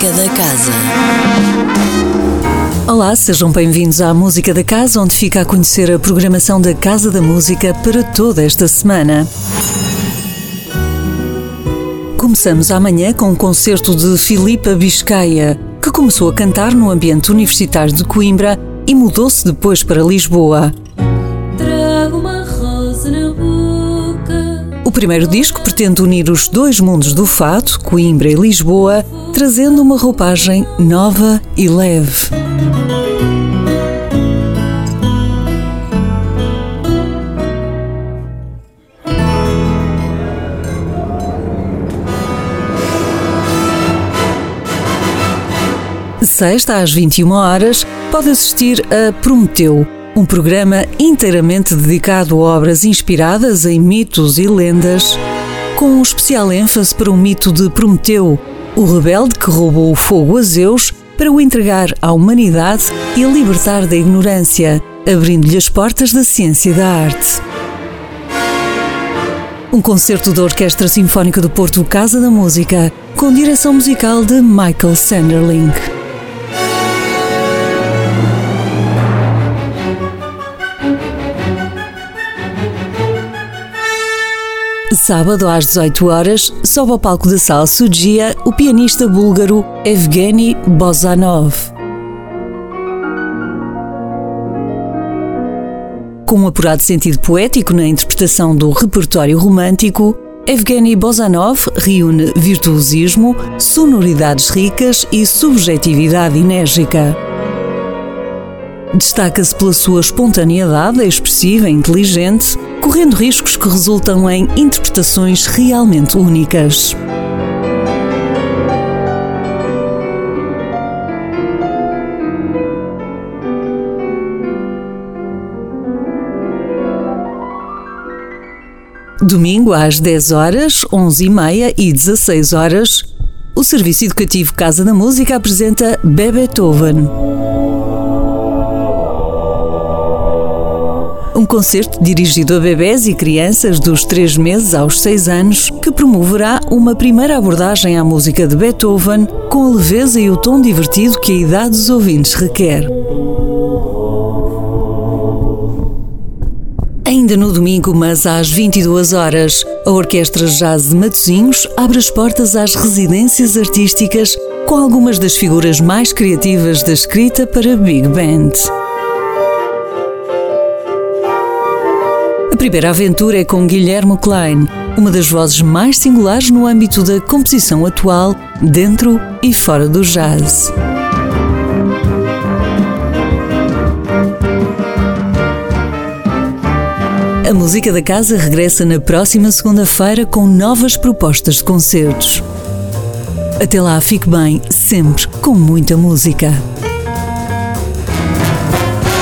Música da Casa. Olá, sejam bem-vindos à Música da Casa, onde fica a conhecer a programação da Casa da Música para toda esta semana. Começamos amanhã com um concerto de Filipa Biscaia, que começou a cantar no ambiente universitário de Coimbra e mudou-se depois para Lisboa. O primeiro disco pretende unir os dois mundos do fado, Coimbra e Lisboa, trazendo uma roupagem nova e leve. Sexta às 21 horas pode assistir a Prometeu, um programa inteiramente dedicado a obras inspiradas em mitos e lendas, com um especial ênfase para o mito de Prometeu, o rebelde que roubou o fogo a Zeus para o entregar à humanidade e a libertar da ignorância, abrindo-lhe as portas da ciência e da arte. Um concerto da Orquestra Sinfónica do Porto Casa da Música, com direção musical de Michael Sanderling. Sábado às 18 horas, sobe ao palco da Sala Sugia o pianista búlgaro Evgeny Bozanov. Com um apurado sentido poético na interpretação do repertório romântico, Evgeny Bozanov reúne virtuosismo, sonoridades ricas e subjetividade enérgica. Destaca-se pela sua espontaneidade expressiva e inteligente, correndo riscos que resultam em interpretações realmente únicas. Domingo às 10 horas, 11 e meia e 16 horas, o Serviço Educativo Casa da Música apresenta Beethoven. Um concerto dirigido a bebés e crianças dos 3 meses aos 6 anos que promoverá uma primeira abordagem à música de Beethoven com a leveza e o tom divertido que a idade dos ouvintes requer. Ainda no domingo, mas às 22 horas, a Orquestra Jazz de Matosinhos abre as portas às residências artísticas com algumas das figuras mais criativas da escrita para Big Band. Primeira aventura é com Guilherme Klein, uma das vozes mais singulares no âmbito da composição atual, dentro e fora do jazz. A Música da Casa regressa na próxima segunda-feira com novas propostas de concertos. Até lá, fique bem, sempre com muita música.